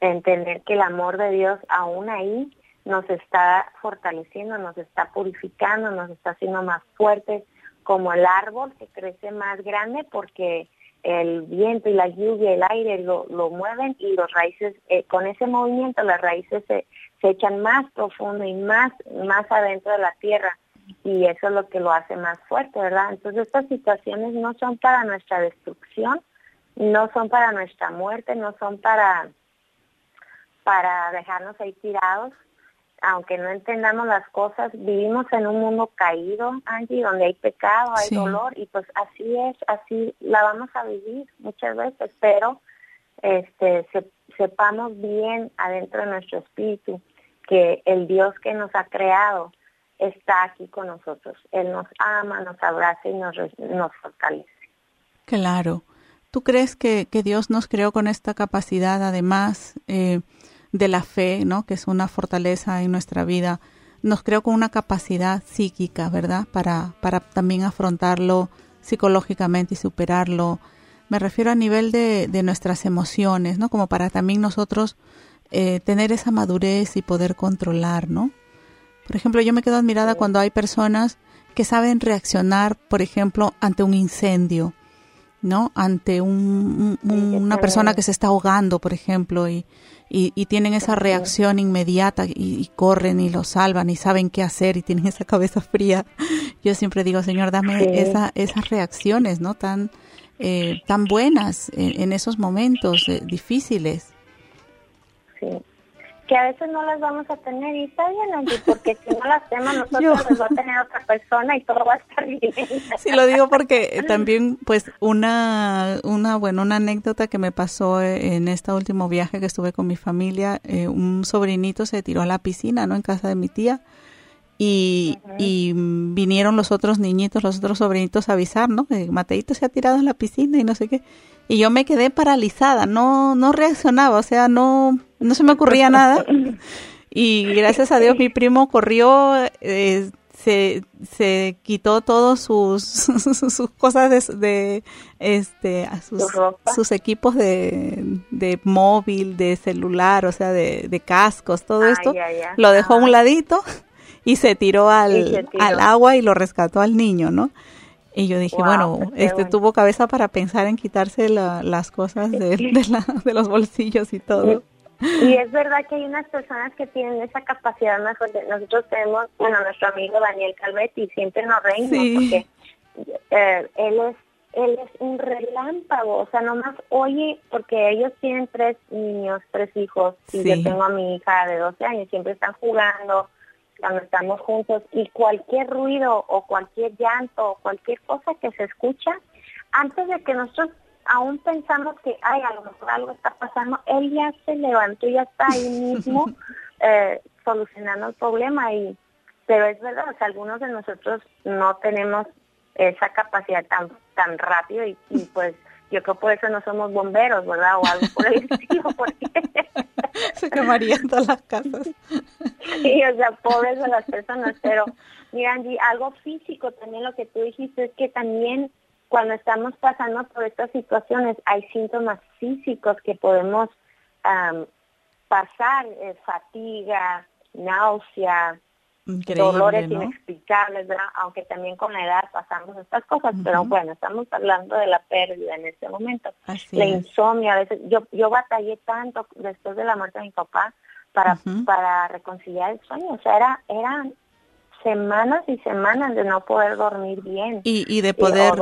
entender que el amor de Dios aún ahí nos está fortaleciendo, nos está purificando, nos está haciendo más fuertes, como el árbol que crece más grande porque el viento y la lluvia, el aire lo, lo mueven y los raíces, eh, con ese movimiento las raíces se, se echan más profundo y más, más adentro de la tierra y eso es lo que lo hace más fuerte, ¿verdad? Entonces estas situaciones no son para nuestra destrucción, no son para nuestra muerte, no son para para dejarnos ahí tirados, aunque no entendamos las cosas, vivimos en un mundo caído, Angie, donde hay pecado, hay sí. dolor y pues así es, así la vamos a vivir muchas veces, pero este se, sepamos bien adentro de nuestro espíritu que el Dios que nos ha creado está aquí con nosotros. Él nos ama, nos abraza y nos, nos fortalece. Claro. ¿Tú crees que, que, Dios nos creó con esta capacidad, además eh, de la fe, ¿no? que es una fortaleza en nuestra vida? Nos creó con una capacidad psíquica, ¿verdad? Para, para también afrontarlo psicológicamente y superarlo. Me refiero a nivel de, de nuestras emociones, ¿no? Como para también nosotros eh, tener esa madurez y poder controlar, ¿no? Por ejemplo, yo me quedo admirada cuando hay personas que saben reaccionar, por ejemplo, ante un incendio. ¿No? Ante un, una persona que se está ahogando, por ejemplo, y, y, tienen esa reacción inmediata y, corren y lo salvan y saben qué hacer y tienen esa cabeza fría. Yo siempre digo, Señor, dame esa, esas reacciones, ¿no? Tan, eh, tan buenas en, esos momentos eh, difíciles. Sí que a veces no las vamos a tener y está bien Angie porque si no las tenemos nosotros las va a tener otra persona y todo va a estar bien. Sí lo digo porque también pues una una bueno una anécdota que me pasó en este último viaje que estuve con mi familia eh, un sobrinito se tiró a la piscina no en casa de mi tía y, y vinieron los otros niñitos los otros sobrinitos a avisar no Mateito se ha tirado a la piscina y no sé qué. Y yo me quedé paralizada, no, no reaccionaba, o sea, no, no se me ocurría nada. Y gracias a Dios mi primo corrió, eh, se, se quitó todos sus, sus cosas de, este, sus, sus equipos de, de móvil, de celular, o sea, de, de cascos, todo esto, lo dejó a un ladito y se tiró al, al agua y lo rescató al niño, ¿no? Y yo dije, bueno, este tuvo cabeza para pensar en quitarse las cosas de, de, los bolsillos y todo. Y es verdad que hay unas personas que tienen esa capacidad mejor. Nosotros tenemos, bueno, nuestro amigo Daniel Calvetti siempre nos reímos porque eh, él es él es un relámpago, o sea, nomás oye, porque ellos tienen tres niños, tres hijos, y yo tengo a mi hija de 12 años, siempre están jugando, cuando estamos juntos y cualquier ruido o cualquier llanto o cualquier cosa que se escucha, antes de que nosotros aún pensamos que, ay, a lo mejor algo está pasando, él ya se levantó y ya está ahí mismo eh, solucionando el problema. y Pero es verdad, o sea, algunos de nosotros no tenemos esa capacidad tan tan rápido y, y pues yo creo por eso no somos bomberos, ¿verdad? O algo por el estilo, porque... Se quemarían todas las casas. Sí, o sea, pobres de las personas, pero mira Angie, algo físico también lo que tú dijiste es que también cuando estamos pasando por estas situaciones hay síntomas físicos que podemos pasar, eh, fatiga, náusea, dolores inexplicables, ¿verdad? aunque también con la edad pasamos estas cosas, pero bueno, estamos hablando de la pérdida en este momento. la insomnia, a veces yo yo batallé tanto después de la muerte de mi papá para para reconciliar el sueño, o sea, era eran semanas y semanas de no poder dormir bien. Y, y de poder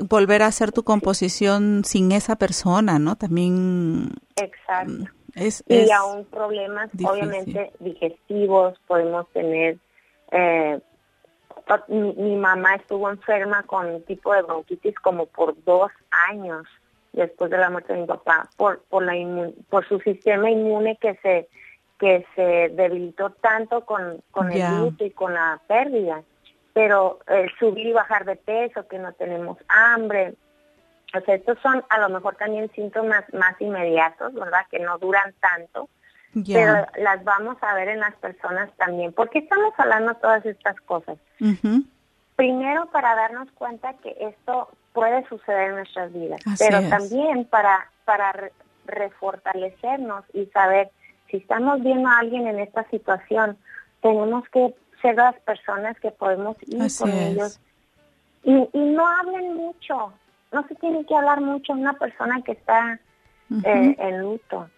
volver a hacer tu composición sin esa persona, ¿no? También Exacto y aún problemas obviamente digestivos podemos tener eh, mi, mamá estuvo enferma con un tipo de bronquitis como por dos años después de la muerte de mi papá por por la por su sistema inmune que se que se debilitó tanto con con el luto y con la pérdida. Pero el subir y bajar de peso que no tenemos hambre o sea, estos son a lo mejor también síntomas más inmediatos, ¿verdad? Que no duran tanto, pero las vamos a ver en las personas también. ¿Por qué estamos hablando todas estas cosas? Primero para darnos cuenta que esto puede suceder en nuestras vidas, pero también para, para refortalecernos y saber si estamos viendo a alguien en esta situación, tenemos que ser las personas que podemos ir con ellos y, y no hablen mucho, no se tiene que hablar mucho una persona que está eh, en luto.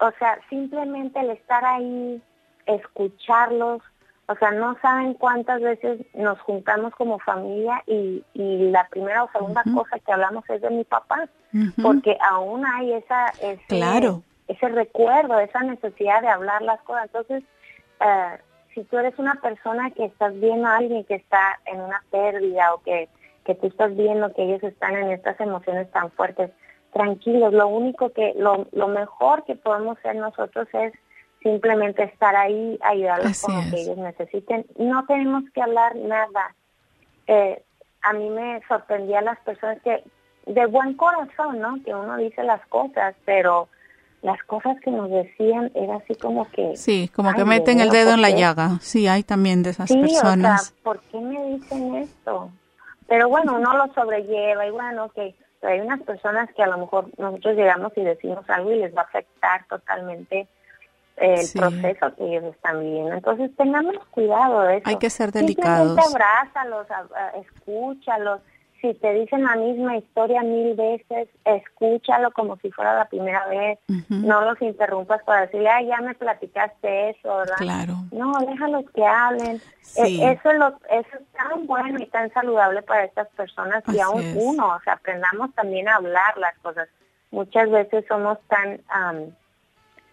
O sea, simplemente el estar ahí, escucharlos, o sea, no saben cuántas veces nos juntamos como familia y, y la primera o segunda cosa que hablamos es de mi papá, porque aún hay esa ese, claro. ese recuerdo, esa necesidad de hablar las cosas. Entonces, eh, si tú eres una persona que estás viendo a alguien que está en una pérdida o que que tú estás viendo que ellos están en estas emociones tan fuertes, tranquilos, lo único que, lo, lo mejor que podemos hacer nosotros es simplemente estar ahí, ayudarlos con lo que ellos necesiten. No tenemos que hablar nada. Eh, a mí me sorprendía las personas que, de buen corazón, ¿no? Que uno dice las cosas, pero las cosas que nos decían era así como que... Sí, como que meten el dedo en la llaga. Sí, hay también de esas personas. O sea, ¿por qué me dicen esto? Pero bueno, uno lo sobrelleva y bueno, que hay unas personas que a lo mejor nosotros llegamos y decimos algo y les va a afectar totalmente el proceso que ellos están viviendo. Entonces tengamos cuidado de eso. Hay que ser delicados. Simplemente abrázalos, escúchalos. Si te dicen la misma historia mil veces, escúchalo como si fuera la primera vez. No los interrumpas para decirle, ay, ya me platicaste eso, ¿verdad? Claro. No, déjalos que hablen. Sí. Eh, eso, es lo, eso es tan bueno y tan saludable para estas personas y aún es. uno, o sea, aprendamos también a hablar las cosas. Muchas veces somos tan am,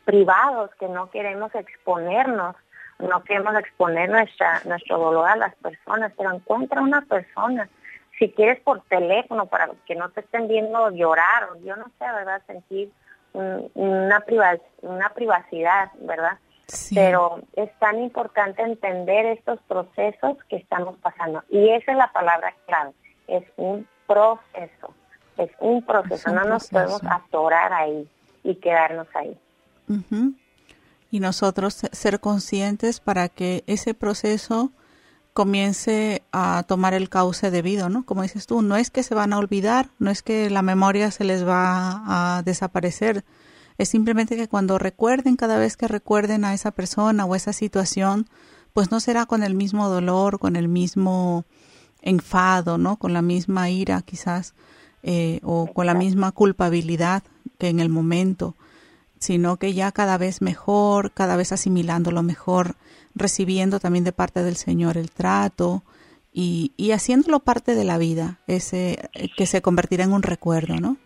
privados que no queremos exponernos, no queremos exponer nuestra nuestro dolor a las personas, pero encuentra una persona, si quieres por teléfono para que no te estén viendo llorar o yo no sé, ¿verdad? Sentir un- una, priva- una privacidad, ¿verdad? Sí. Pero es tan importante entender estos procesos que estamos pasando. Y esa es la palabra clave, es un proceso, es un proceso, Es un no nos podemos atorar ahí y quedarnos ahí. Y nosotros se- ser conscientes para que ese proceso comience a tomar el cauce debido, ¿no? Como dices tú, no es que se van a olvidar, no es que la memoria se les va a desaparecer, es simplemente que cuando recuerden, cada vez que recuerden a esa persona o esa situación, pues no será con el mismo dolor, con el mismo enfado, ¿no? Con la misma ira quizás, eh, o con la misma culpabilidad que en el momento sino que ya cada vez mejor, cada vez asimilándolo mejor, recibiendo también de parte del Señor el trato y, y haciéndolo parte de la vida, ese eh, que se convertirá en un recuerdo, ¿no?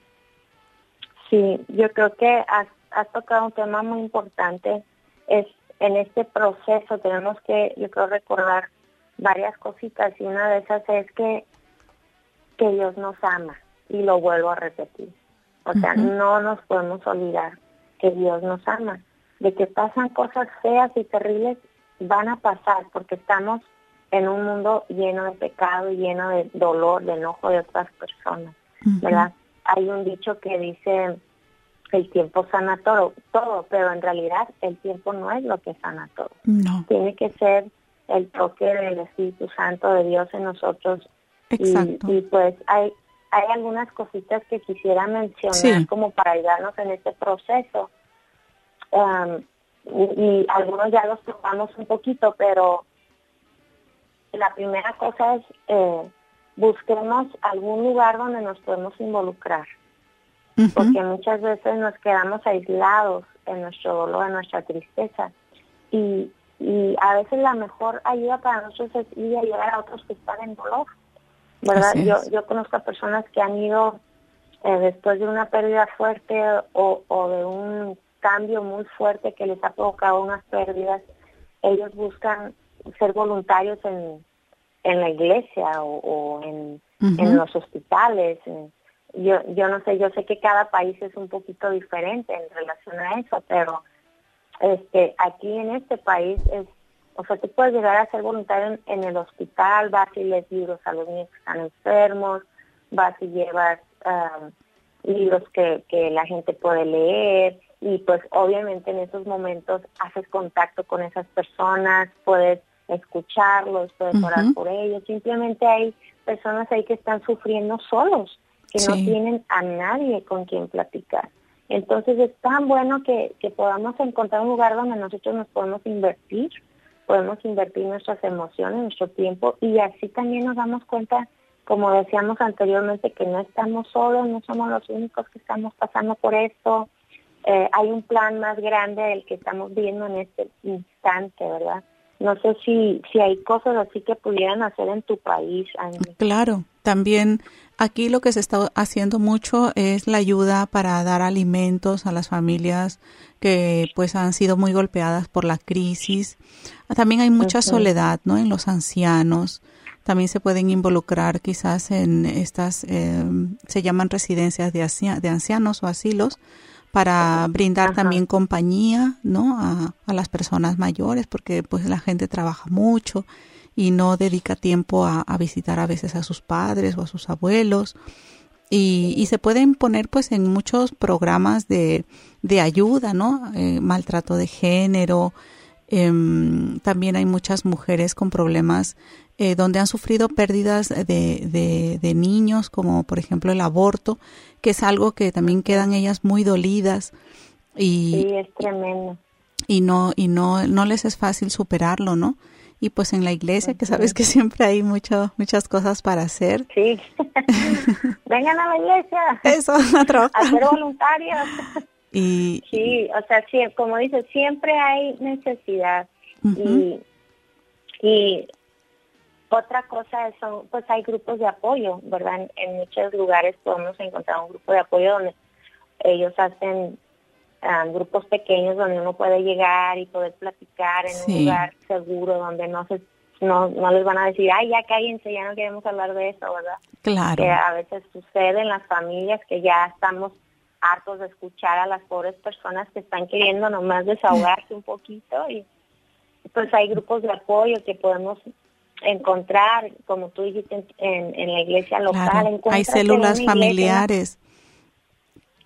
Sí, yo creo que has, has tocado un tema muy importante. Es en este proceso tenemos que, yo creo, recordar varias cositas y una de esas es que que Dios nos ama y lo vuelvo a repetir. O sea, no nos podemos olvidar que Dios nos ama, de que pasan cosas feas y terribles, van a pasar porque estamos en un mundo lleno de pecado y lleno de dolor, de enojo de otras personas. ¿verdad? Hay un dicho que dice el tiempo sana todo, todo, pero en realidad el tiempo no es lo que sana todo No, tiene que ser el toque del Espíritu Santo de Dios en nosotros. Y, exacto. y pues hay, hay algunas cositas que quisiera mencionar Sí. como para ayudarnos en este proceso. Um, y, y algunos ya los tocamos un poquito, pero la primera cosa es eh, busquemos algún lugar donde nos podemos involucrar porque muchas veces nos quedamos aislados en nuestro dolor, en nuestra tristeza. Y, y a veces la mejor ayuda para nosotros es ir a ayudar a otros que están en dolor. ¿Verdad? Yo, yo conozco a personas que han ido eh, después de una pérdida fuerte o, o de un cambio muy fuerte que les ha provocado unas pérdidas, ellos buscan ser voluntarios en, en la iglesia o, o en, en los hospitales. yo, yo no sé, yo sé que cada país es un poquito diferente en relación a eso, pero este aquí en este país es, o sea, tú puedes llegar a ser voluntario en, en el hospital, vas y les libros a los niños que están enfermos, vas y llevas ah, libros que, que la gente puede leer y pues obviamente en esos momentos haces contacto con esas personas, puedes escucharlos, puedes orar por ellos, simplemente hay personas ahí que están sufriendo solos, que no tienen a nadie con quien platicar. Entonces es tan bueno que, que podamos encontrar un lugar donde nosotros nos podemos invertir, podemos invertir nuestras emociones, nuestro tiempo y así también nos damos cuenta, como decíamos anteriormente, que no estamos solos, no somos los únicos que estamos pasando por esto. Eh, hay un plan más grande del que estamos viendo en este instante, ¿verdad? No sé si, si hay cosas así que pudieran hacer en tu país. Claro, también aquí lo que se está haciendo mucho es la ayuda para dar alimentos a las familias que pues han sido muy golpeadas por la crisis. También hay mucha soledad, ¿no? En los ancianos. También se pueden involucrar quizás en estas, eh, se llaman residencias de ancianos o asilos, para brindar Ajá. también compañía, ¿no? A, a las personas mayores, porque pues la gente trabaja mucho y no dedica tiempo a, a visitar a veces a sus padres o a sus abuelos. Y, y se pueden poner pues en muchos programas de, de ayuda, ¿no? Eh, maltrato de género. em, también hay muchas mujeres con problemas eh, donde han sufrido pérdidas de, de, de niños, como por ejemplo el aborto, que es algo que también quedan ellas muy dolidas y, Sí, es tremendo. y no y no no les es fácil superarlo no y pues en la iglesia, que sabes que siempre hay mucho, muchas cosas para hacer. Sí. Vengan a la iglesia. Eso, a trabajar. A ser voluntarios. Y, Sí, o sea, sí, como dices, siempre hay necesidad. y, y otra cosa es, son, pues hay grupos de apoyo, ¿verdad? En, en muchos lugares podemos encontrar un grupo de apoyo donde ellos hacen ah, grupos pequeños donde uno puede llegar y poder platicar en Sí. un lugar seguro donde no se no, no les van a decir, ay, ya cállense, ya no queremos hablar de eso, ¿verdad? claro, que a veces sucede en las familias que ya estamos hartos de escuchar a las pobres personas que están queriendo nomás desahogarse un poquito y pues hay grupos de apoyo que podemos encontrar, como tú dijiste, en, en- la iglesia local. claro. Hay células familiares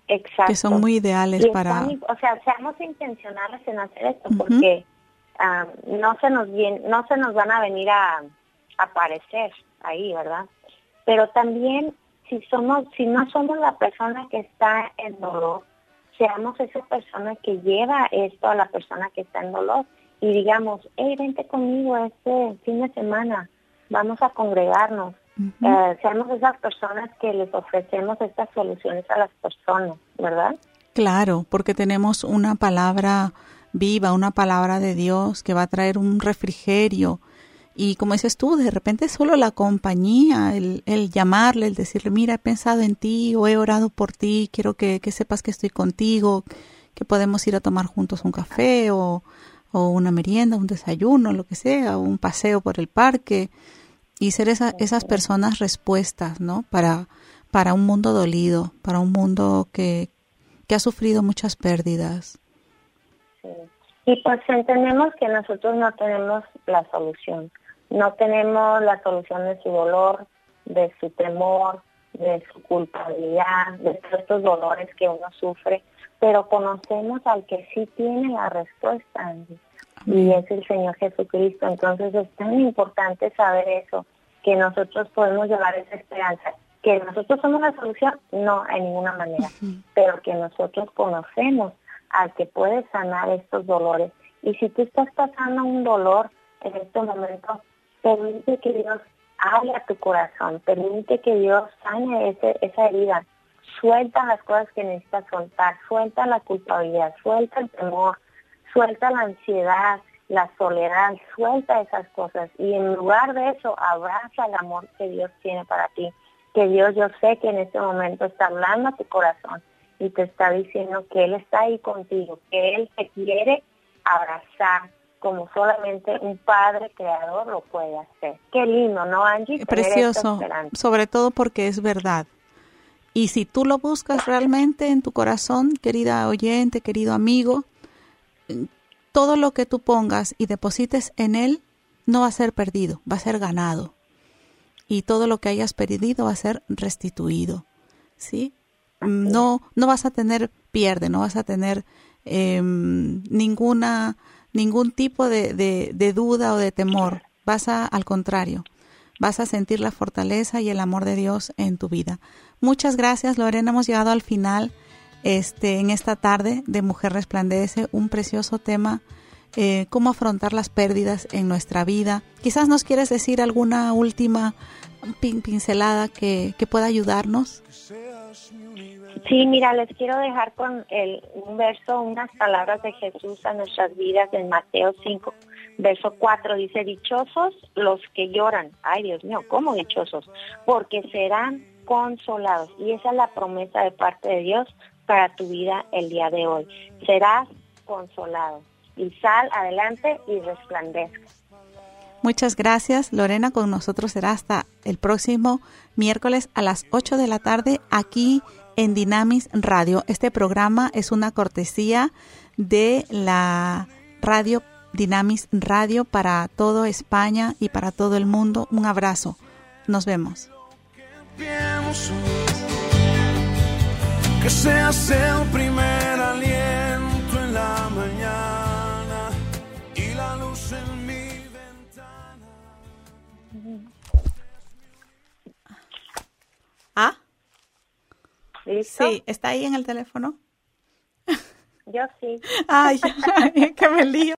Exacto. que son muy ideales Y para... están- o sea, seamos intencionales en hacer esto porque ah, no se nos vien- no se nos van a venir a, a aparecer ahí, ¿verdad? Pero también si somos si no somos la persona que está en dolor, seamos esa persona que lleva esto a la persona que está en dolor y digamos, hey, vente conmigo este fin de semana, vamos a congregarnos. Eh, seamos esas personas que les ofrecemos estas soluciones a las personas, ¿verdad? Claro, porque tenemos una palabra viva, una palabra de Dios que va a traer un refrigerio. Y como dices tú, de repente solo la compañía, el, el llamarle, el decirle, mira, he pensado en ti o he orado por ti, quiero que, que sepas que estoy contigo, que podemos ir a tomar juntos un café o, o una merienda, un desayuno, lo que sea, un paseo por el parque y ser esa- esas personas respuestas, ¿no? Para, para un mundo dolido, para un mundo que, que ha sufrido muchas pérdidas. Sí. Y pues entendemos que nosotros no tenemos la solución. No tenemos la solución de su dolor, de su temor, de su culpabilidad, de todos estos dolores que uno sufre, pero conocemos al que sí tiene la respuesta, Angie, y es el Señor Jesucristo. Entonces es tan importante saber eso, que nosotros podemos llevar esa esperanza. Que nosotros somos la solución, no, en ninguna manera, pero que nosotros conocemos al que puede sanar estos dolores. Y si tú estás pasando un dolor en este momento, permite que Dios hable a tu corazón, permite que Dios sane ese, esa herida, suelta las cosas que necesitas soltar, suelta la culpabilidad, suelta el temor, suelta la ansiedad, la soledad, suelta esas cosas y en lugar de eso abraza el amor que Dios tiene para ti, que Dios yo sé que en este momento está hablando a tu corazón y te está diciendo que Él está ahí contigo, que Él te quiere abrazar como solamente un padre creador lo puede hacer. Qué lindo, ¿no, Angie? Precioso, sobre todo porque es verdad. Y si tú lo buscas realmente en tu corazón, querida oyente, querido amigo, todo lo que tú pongas y deposites en él no va a ser perdido, va a ser ganado. Y todo lo que hayas perdido va a ser restituido. ¿Sí? No, no vas a tener pierde, no vas a tener eh, ninguna, ningún tipo de, de, de duda o de temor. Vas a, al contrario, vas a sentir la fortaleza y el amor de Dios en tu vida. Muchas gracias, Lorena. Hemos llegado al final este, en esta tarde de Mujer Resplandece, un precioso tema, eh, cómo afrontar las pérdidas en nuestra vida. Quizás nos quieres decir alguna última pin- pincelada que, que pueda ayudarnos. Sí, mira, les quiero dejar con el, un verso, unas palabras de Jesús a nuestras vidas en Mateo 5, verso 4. Dice, dichosos los que lloran. Ay, Dios mío, ¿cómo dichosos? Porque serán consolados. Y esa es la promesa de parte de Dios para tu vida el día de hoy. Serás consolado. Y sal adelante y resplandezca. Muchas gracias, Lorena. Con nosotros será hasta el próximo miércoles a las 8 de la tarde aquí en Dinamis Radio. Este programa es una cortesía de la radio Dinamis Radio para todo España y para todo el mundo. Un abrazo. Nos vemos. Pienso que seas el primer aliento en la mañana y la luz en mi ventana. Ah, ¿Listo? sí, está ahí en el teléfono. Yo sí. Ay, que me lío.